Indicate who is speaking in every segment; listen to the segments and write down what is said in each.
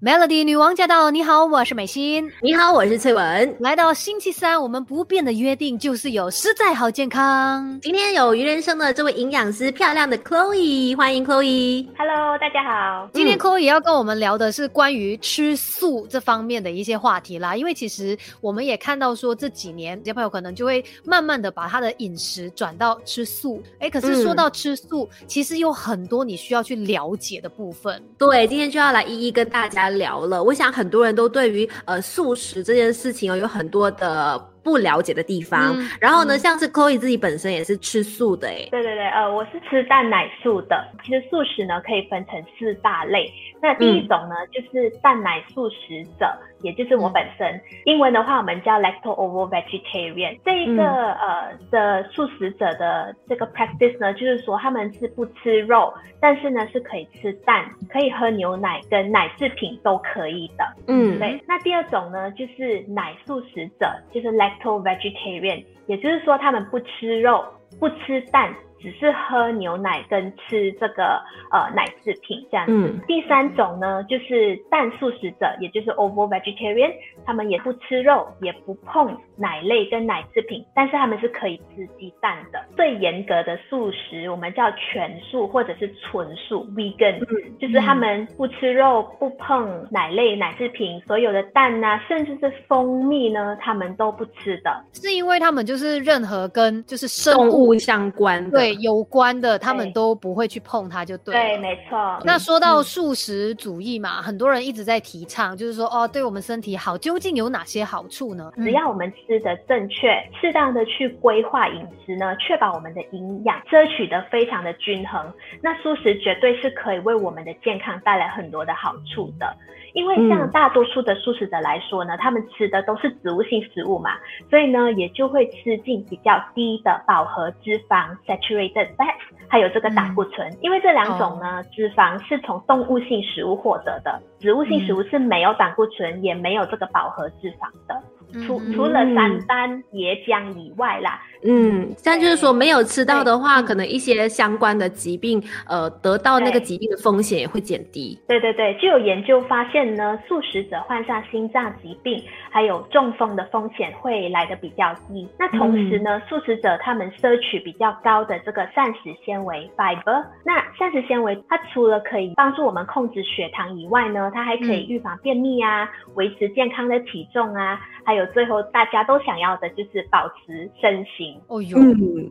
Speaker 1: Melody 女王驾到！你好，我是美心。
Speaker 2: 你好，我是翠文。
Speaker 1: 来到星期三，我们不变的约定就是有实在好健康。
Speaker 2: 今天有鱼人生的这位营养师，漂亮的 Chloe，欢迎 Chloe。
Speaker 3: Hello，大家好。
Speaker 1: 今天 Chloe 要跟我们聊的是关于吃素这方面的一些话题啦。因为其实我们也看到说这几年，小朋友可能就会慢慢的把他的饮食转到吃素。哎，可是说到吃素，其实有很多你需要去了解的部分。
Speaker 2: 对，今天就要来一一跟大家。聊了，我想很多人都对于呃素食这件事情有很多的不了解的地方。然后呢，像是 Chloe 自己本身也是吃素的哎。
Speaker 3: 对对对，呃，我是吃蛋奶素的。其实素食呢可以分成四大类。那第一种呢就是蛋奶素食者。也就是我本身，英文的话我们叫 lacto ovo vegetarian。这一个呃的素食者的这个 practice 呢，就是说他们是不吃肉，但是呢是可以吃蛋，可以喝牛奶跟奶制品都可以的。嗯，对。那第二种呢，就是奶素食者，就是 lacto To vegetarian，也就是说他们不吃肉，不吃蛋。只是喝牛奶跟吃这个呃奶制品这样子。第三种呢，就是蛋素食者，也就是 ovo vegetarian，他们也不吃肉，也不碰奶类跟奶制品，但是他们是可以吃鸡蛋的。最严格的素食，我们叫全素或者是纯素 vegan，就是他们不吃肉，不碰奶类奶制品，所有的蛋啊，甚至是蜂蜜呢，他们都不吃的。
Speaker 1: 是因为他们就是任何跟就是
Speaker 2: 生物相关的。
Speaker 1: 对 有关的，他们都不会去碰它，就对。
Speaker 3: 对，没错。
Speaker 1: 那说到素食主义嘛，很多人一直在提倡，就是说哦，对我们身体好，究竟有哪些好处呢？
Speaker 3: 只要我们吃的正确，适当的去规划饮食呢，确保我们的营养摄取的非常的均衡，那素食绝对是可以为我们的健康带来很多的好处的。因为像大多数的素食者来说呢，他们吃的都是植物性食物嘛，所以呢，也就会吃进比较低的饱和脂肪 （saturated fats） 还有这个胆固醇。因为这两种呢，脂肪是从动物性食物获得的，植物性食物是没有胆固醇，也没有这个饱和脂肪的。除除了三丹椰浆以外啦，
Speaker 2: 嗯，但就是说没有吃到的话，可能一些相关的疾病，呃，得到那个疾病的风险也会减低。
Speaker 3: 对对对，就有研究发现呢，素食者患上心脏疾病还有中风的风险会来的比较低。那同时呢，素食者他们摄取比较高的这个膳食纤维 fiber，那膳食纤维它除了可以帮助我们控制血糖以外呢，它还可以预防便秘啊，维持健康的体重啊。还有最后大家都想要的就是保持身形。哦呦，
Speaker 1: 嗯，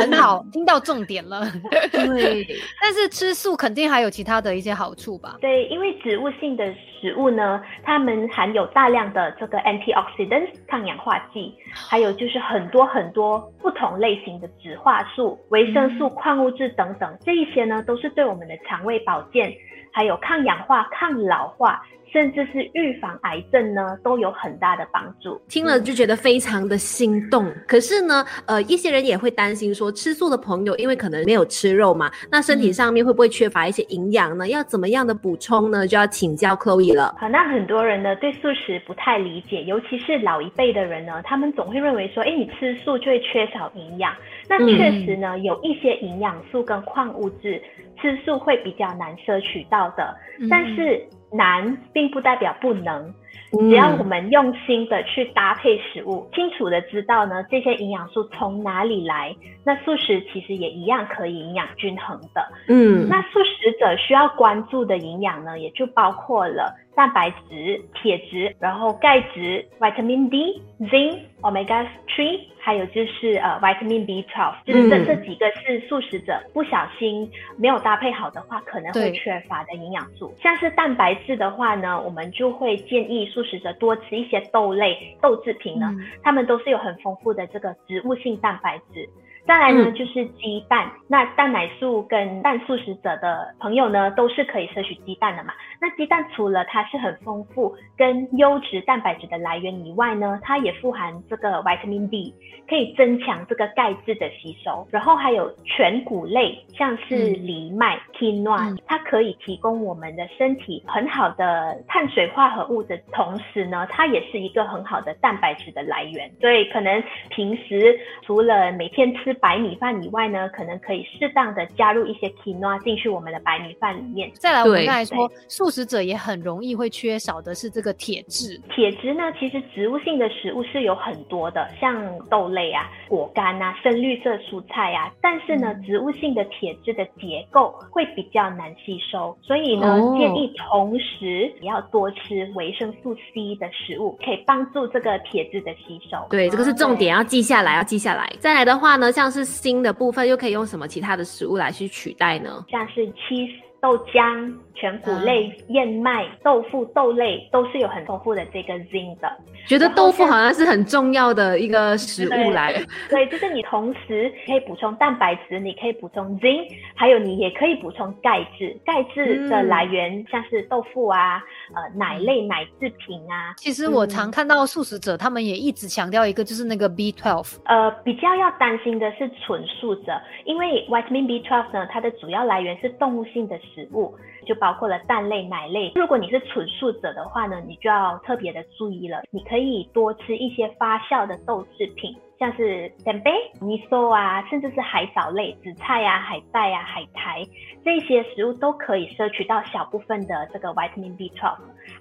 Speaker 1: 很好，听到重点了。
Speaker 2: 对，
Speaker 1: 但是吃素肯定还有其他的一些好处吧？
Speaker 3: 对，因为植物性的食物呢，它们含有大量的这个 antioxidants 抗氧化剂，还有就是很多很多不同类型的植化素、维生素、矿物质等等，这一些呢都是对我们的肠胃保健，还有抗氧化、抗老化。甚至是预防癌症呢，都有很大的帮助。
Speaker 2: 听了就觉得非常的心动。可是呢，呃，一些人也会担心说，吃素的朋友因为可能没有吃肉嘛，那身体上面会不会缺乏一些营养呢？要怎么样的补充呢？就要请教 Chloe 了。
Speaker 3: 好，那很多人呢对素食不太理解，尤其是老一辈的人呢，他们总会认为说，哎，你吃素就会缺少营养。那确实呢，有一些营养素跟矿物质吃素会比较难摄取到的，但是。难并不代表不能，只要我们用心的去搭配食物，清楚的知道呢这些营养素从哪里来，那素食其实也一样可以营养均衡的。嗯，那素食者需要关注的营养呢，也就包括了蛋白质、铁质，然后钙质、vitamin D、zinc、omega three。还有就是呃，vitamin B12，就是这这几个是素食者不小心没有搭配好的话，可能会缺乏的营养素。像是蛋白质的话呢，我们就会建议素食者多吃一些豆类、豆制品呢，它们都是有很丰富的这个植物性蛋白质。再来呢，就是鸡蛋。那蛋奶素跟蛋素食者的朋友呢，都是可以摄取鸡蛋的嘛。那鸡蛋除了它是很丰富跟优质蛋白质的来源以外呢，它也富含这个 vitamin D，可以增强这个钙质的吸收。然后还有全谷类，像是藜麦 quinoa，它可以提供我们的身体很好的碳水化合物的同时呢，它也是一个很好的蛋白质的来源。所以可能平时除了每天吃白米饭以外呢，可能可以适当的加入一些 quinoa 进去我们的白米饭里面。
Speaker 1: 再来，我们
Speaker 2: 对
Speaker 1: 刚才说，素食者也很容易会缺少的是这个铁质。
Speaker 3: 铁质呢，其实植物性的食物是有很多的，像豆类啊、果干啊、深绿色蔬菜啊。但是呢，植物性的铁质的结构会比较难吸收，所以呢，
Speaker 2: 哦
Speaker 3: 建议同时也要多吃维生素 C 的食物，可以帮助这个铁质的吸收。
Speaker 2: 对，这个是重点，要记下来，要记下来。再来的话呢，像是锌的部分，又可以用什么其他的食物来去取代呢？
Speaker 3: 像是 cheese、豆浆、全谷类、燕麦、豆腐、豆类都是有很丰富的这个 zinc 的。
Speaker 2: 觉得豆腐好像是很重要的一个食物来。
Speaker 3: 所以就是你同时可以补充蛋白质，你可以补充 zinc，还有你也可以补充钙质。钙质的
Speaker 2: 嗯
Speaker 3: 来源像是豆腐啊、呃奶类、奶制品啊。
Speaker 1: 其实我
Speaker 2: 嗯
Speaker 1: 常看到素食者，他们也一直强调一个，就是那个 B12。
Speaker 3: 呃，比较要担心的是纯素者，因为 vitamin B12 呢，它的主要来源是动物性的食物，就包括了蛋类、奶类。如果你是纯素者的话呢，你就要特别的注意了。你可以多吃一些发酵的豆制品，像是 tempeh、miso 啊，甚至是海藻类、紫菜啊、海带啊、海苔这些食物都可以摄取到小部分的这个 vitamin B12。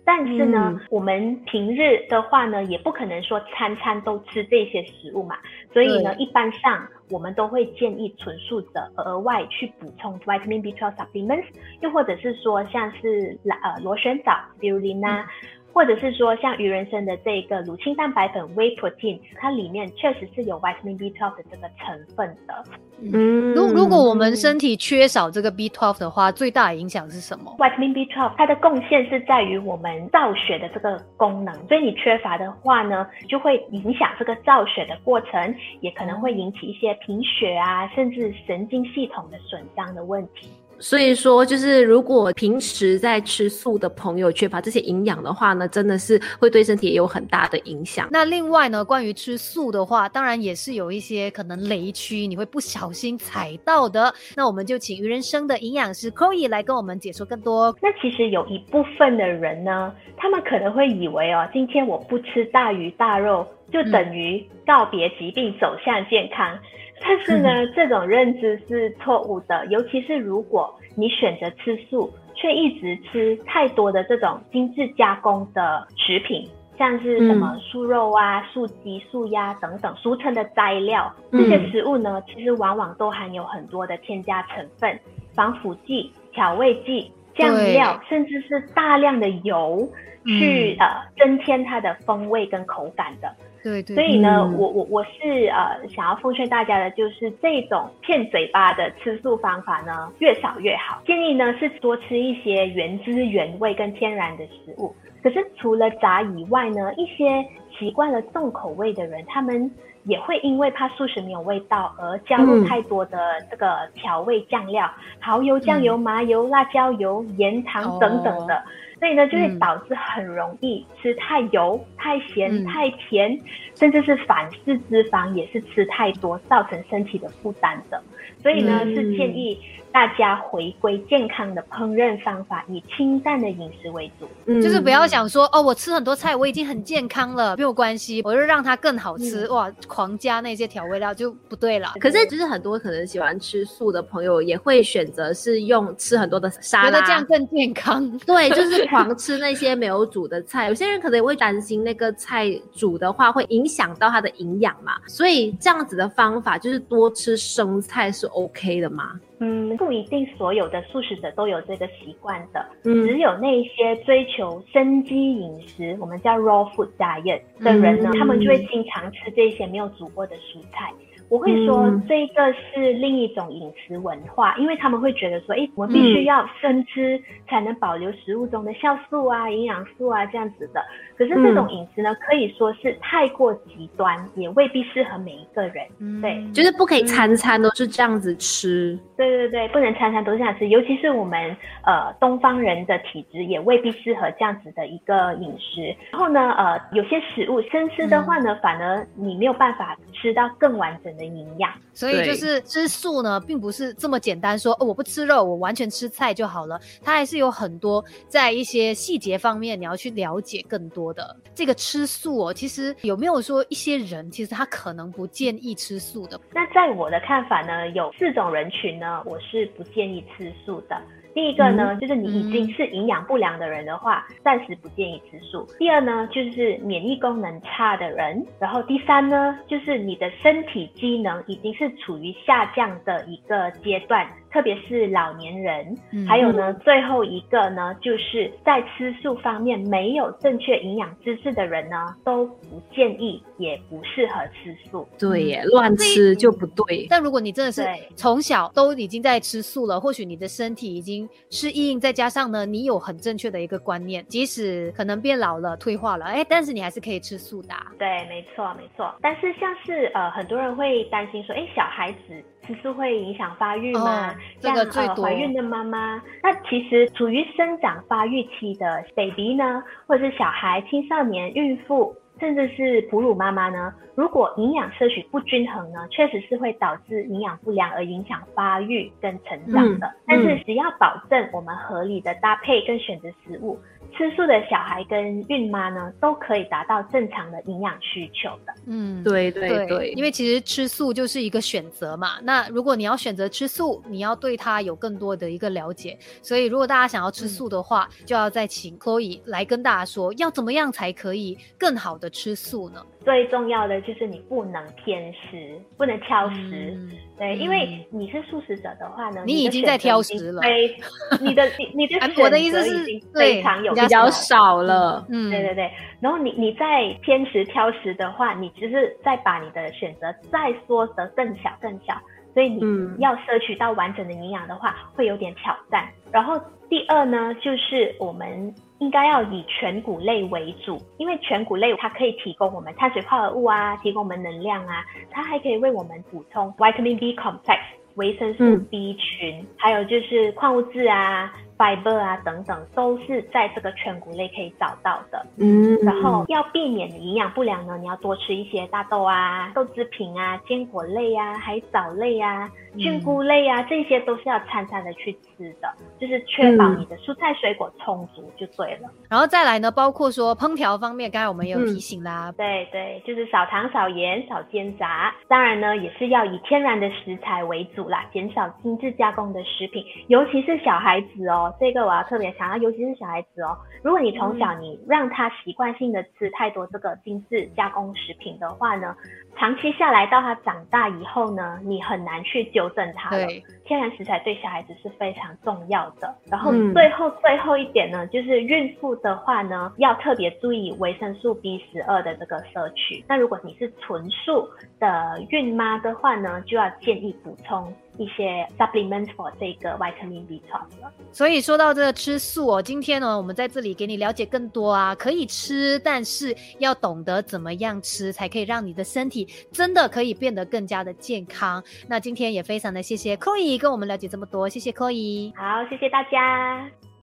Speaker 3: 但是呢，
Speaker 2: 嗯
Speaker 3: 我们平日的话呢，也不可能说餐餐都吃这些食物嘛，所以呢，一般上我们都会建议纯素者额外去补充 vitamin B12 supplements，又或者是说像是呃螺旋藻 spirulina。或者是说像鱼人参的这个乳清蛋白粉 whey protein，它里面确实是有 vitamin B12 的这个成分的。
Speaker 2: 嗯
Speaker 1: 如如果我们身体缺少这个 B12 的话，最大的影响是什么
Speaker 3: ？vitamin B12 它的贡献是在于我们造血的这个功能，所以你缺乏的话呢，就会影响这个造血的过程，也可能会引起一些贫血啊，甚至神经系统的损伤的问题。
Speaker 2: 所以说，就是如果平时在吃素的朋友缺乏这些营养的话呢，真的是会对身体也有很大的影响。
Speaker 1: 那另外呢，关于吃素的话，当然也是有一些可能雷区，你会不小心踩到的。那我们就请鱼人生的营养师 Chloe 来跟我们解说更多。
Speaker 3: 那其实有一部分的人呢，他们可能会以为哦，今天我不吃大鱼大肉，就等于告别疾病，走向健康。但是呢，这种认知是错误的，尤其是如果你选择吃素，却一直吃太多的这种精致加工的食品，像是什么素肉啊、素鸡、素鸭等等，俗称的斋料，这些食物呢，其实往往都含有很多的添加成分、防腐剂、调味剂、酱料，甚至是大量的油，去、呃增添它的风味跟口感的。
Speaker 1: 对对，
Speaker 3: 所以呢，
Speaker 2: 嗯
Speaker 3: 我我我是呃想要奉劝大家的，就是这种骗嘴巴的吃素方法呢，越少越好。建议呢是多吃一些原汁原味跟天然的食物。可是除了炸以外呢，一些习惯了重口味的人，他们也会因为怕素食没有味道而加入
Speaker 2: 嗯
Speaker 3: 太多的这个调味酱料，蚝油、酱油、麻油、辣椒油、盐、糖等等的。所以呢，就会
Speaker 1: 嗯
Speaker 3: 导致很容易吃太油、太咸、
Speaker 1: 嗯
Speaker 3: 太甜，甚至是反式脂肪也是吃太多，造成身体的负担的。所以呢，
Speaker 2: 嗯
Speaker 3: 是建议大家回归健康的烹饪方法，以清淡的饮食为主。
Speaker 2: 嗯
Speaker 1: 就是不要想说哦，我吃很多菜，我已经很健康了，没有关系，我就让它更好吃，哇，狂加那些调味料就不对了。
Speaker 2: 可是，就是很多可能喜欢吃素的朋友也会选择是用吃很多的沙拉，
Speaker 1: 觉得这样更健康。
Speaker 2: 对，就是狂吃那些没有煮的菜。有些人可能也会担心那个菜煮的话会影响到它的营养嘛，所以这样子的方法就是多吃生菜是 OK 的吗？
Speaker 3: 嗯，不一定所有的素食者都有这个习惯的，
Speaker 2: 嗯
Speaker 3: 只有那些追求生机饮食，我们叫 raw food diet 的人呢，
Speaker 2: 嗯
Speaker 3: 他们就会经常吃这些没有煮过的蔬菜。我会说
Speaker 2: 嗯
Speaker 3: 这个是另一种饮食文化，因为他们会觉得说，哎，我们必须要生吃才能保留食物中的酵素啊、营养素啊这样子的。可是这种饮食呢，可以说是太过极端，也未必适合每一个人。对
Speaker 1: 嗯
Speaker 2: 就是不可以餐餐都是这样子吃。
Speaker 3: 对对对，不能餐餐都是这样吃，尤其是我们呃东方人的体质也未必适合这样子的一个饮食。然后呢，呃，有些食物生吃的话呢，反而你没有办法吃到更完整的的营养。
Speaker 1: 所以就是吃素呢，并不是这么简单说，哦，我不吃肉，我完全吃菜就好了。它还是有很多在一些细节方面你要去了解更多的。这个吃素哦，其实有没有说一些人其实他可能不建议吃素的？
Speaker 3: 那在我的看法呢，有四种人群呢，我是不建议吃素的。第一个呢，就是你已经是营养不良的人的话，暂时不建议吃素。第二呢，就是免疫功能差的人。然后第三呢，就是你的身体机能已经是处于下降的一个阶段。特别是老年人，还有呢，最后一个呢，就是在吃素方面没有正确营养知识的人呢，都不建议，也不适合吃素。
Speaker 2: 对耶，乱吃就不对。
Speaker 1: 但如果你真的是从小都已经在吃素了，或许你的身体已经适应，再加上呢，你有很正确的一个观念，即使可能变老了、退化了，哎，但是你还是可以吃素的。
Speaker 3: 对，没错，没错。但是像是呃，很多人会担心说，哎，小孩子。吃素会影响发育吗？
Speaker 1: 像呃
Speaker 3: 怀孕的妈妈，那其实处于生长发育期的 baby 呢，或者是小孩、青少年、孕妇，甚至是哺乳妈妈呢，如果营养摄取不均衡呢，确实是会导致营养不良而影响发育跟成长的。但是只要保证我们合理的搭配跟选择食物。吃素的小孩跟孕妈呢，都可以达到正常的营养需求的。
Speaker 2: 嗯，对对对，
Speaker 1: 因为其实吃素就是一个选择嘛。那如果你要选择吃素，你要对它有更多的一个了解。所以如果大家想要吃素的话，就要再请 Chloe 来跟大家说，要怎么样才可以更好的吃素呢？
Speaker 3: 最重要的就是你不能偏食，不能挑食。对，因为你是素食者的话呢，
Speaker 1: 你已经在挑食了。
Speaker 3: 你的你你的
Speaker 1: 我的意思是
Speaker 3: 非常有
Speaker 2: 比较少了。
Speaker 3: 嗯，对对对。然后你你在偏食挑食的话，你只是在把你的选择再缩得更小更小，所以你要摄取到完整的营养的话，会有点挑战。然后第二呢，就是我们。应该要以全谷类为主，因为全谷类它可以提供我们碳水化合物啊，提供我们能量啊，它还可以为我们补充 vitamin B complex 维生素 B 群，还有就是矿物质啊。fiber 啊等等都是在这个全谷类可以找到的，嗯，然后要避免营养不良呢，你要多吃一些大豆啊、豆制品啊、坚果类啊、海藻类啊、菌菇类啊，这些都是要餐餐的去吃的，就是确保你的蔬菜水果充足就对了。
Speaker 1: 然后再来呢，包括说烹调方面，刚才我们也有提醒啦，
Speaker 3: 对对，就是少糖、少盐、少煎炸，当然呢也是要以天然的食材为主啦，减少精致加工的食品，尤其是小孩子哦。这个我要特别强调，尤其是小孩子哦。如果你从小你让他习惯性的吃太多这个精致加工食品的话呢，长期下来到他长大以后呢，你很难去纠正他了。天然食材对小孩子是非常重要的。然后最后最后一点呢，就是孕妇的话呢，要特别注意维生素 B 十二的这个摄取。那如果你是纯素的孕妈的话呢，就要建议补充。一些 supplements for 这个 vitamin B 床了。
Speaker 1: 所以说到这个吃素哦，今天呢，我们在这里给你了解更多啊，可以吃，但是要懂得怎么样吃，才可以让你的身体真的可以变得更加的健康。那今天也非常的谢谢 Chloe 跟我们了解这么多，谢谢 Chloe。
Speaker 3: 好，谢谢大家。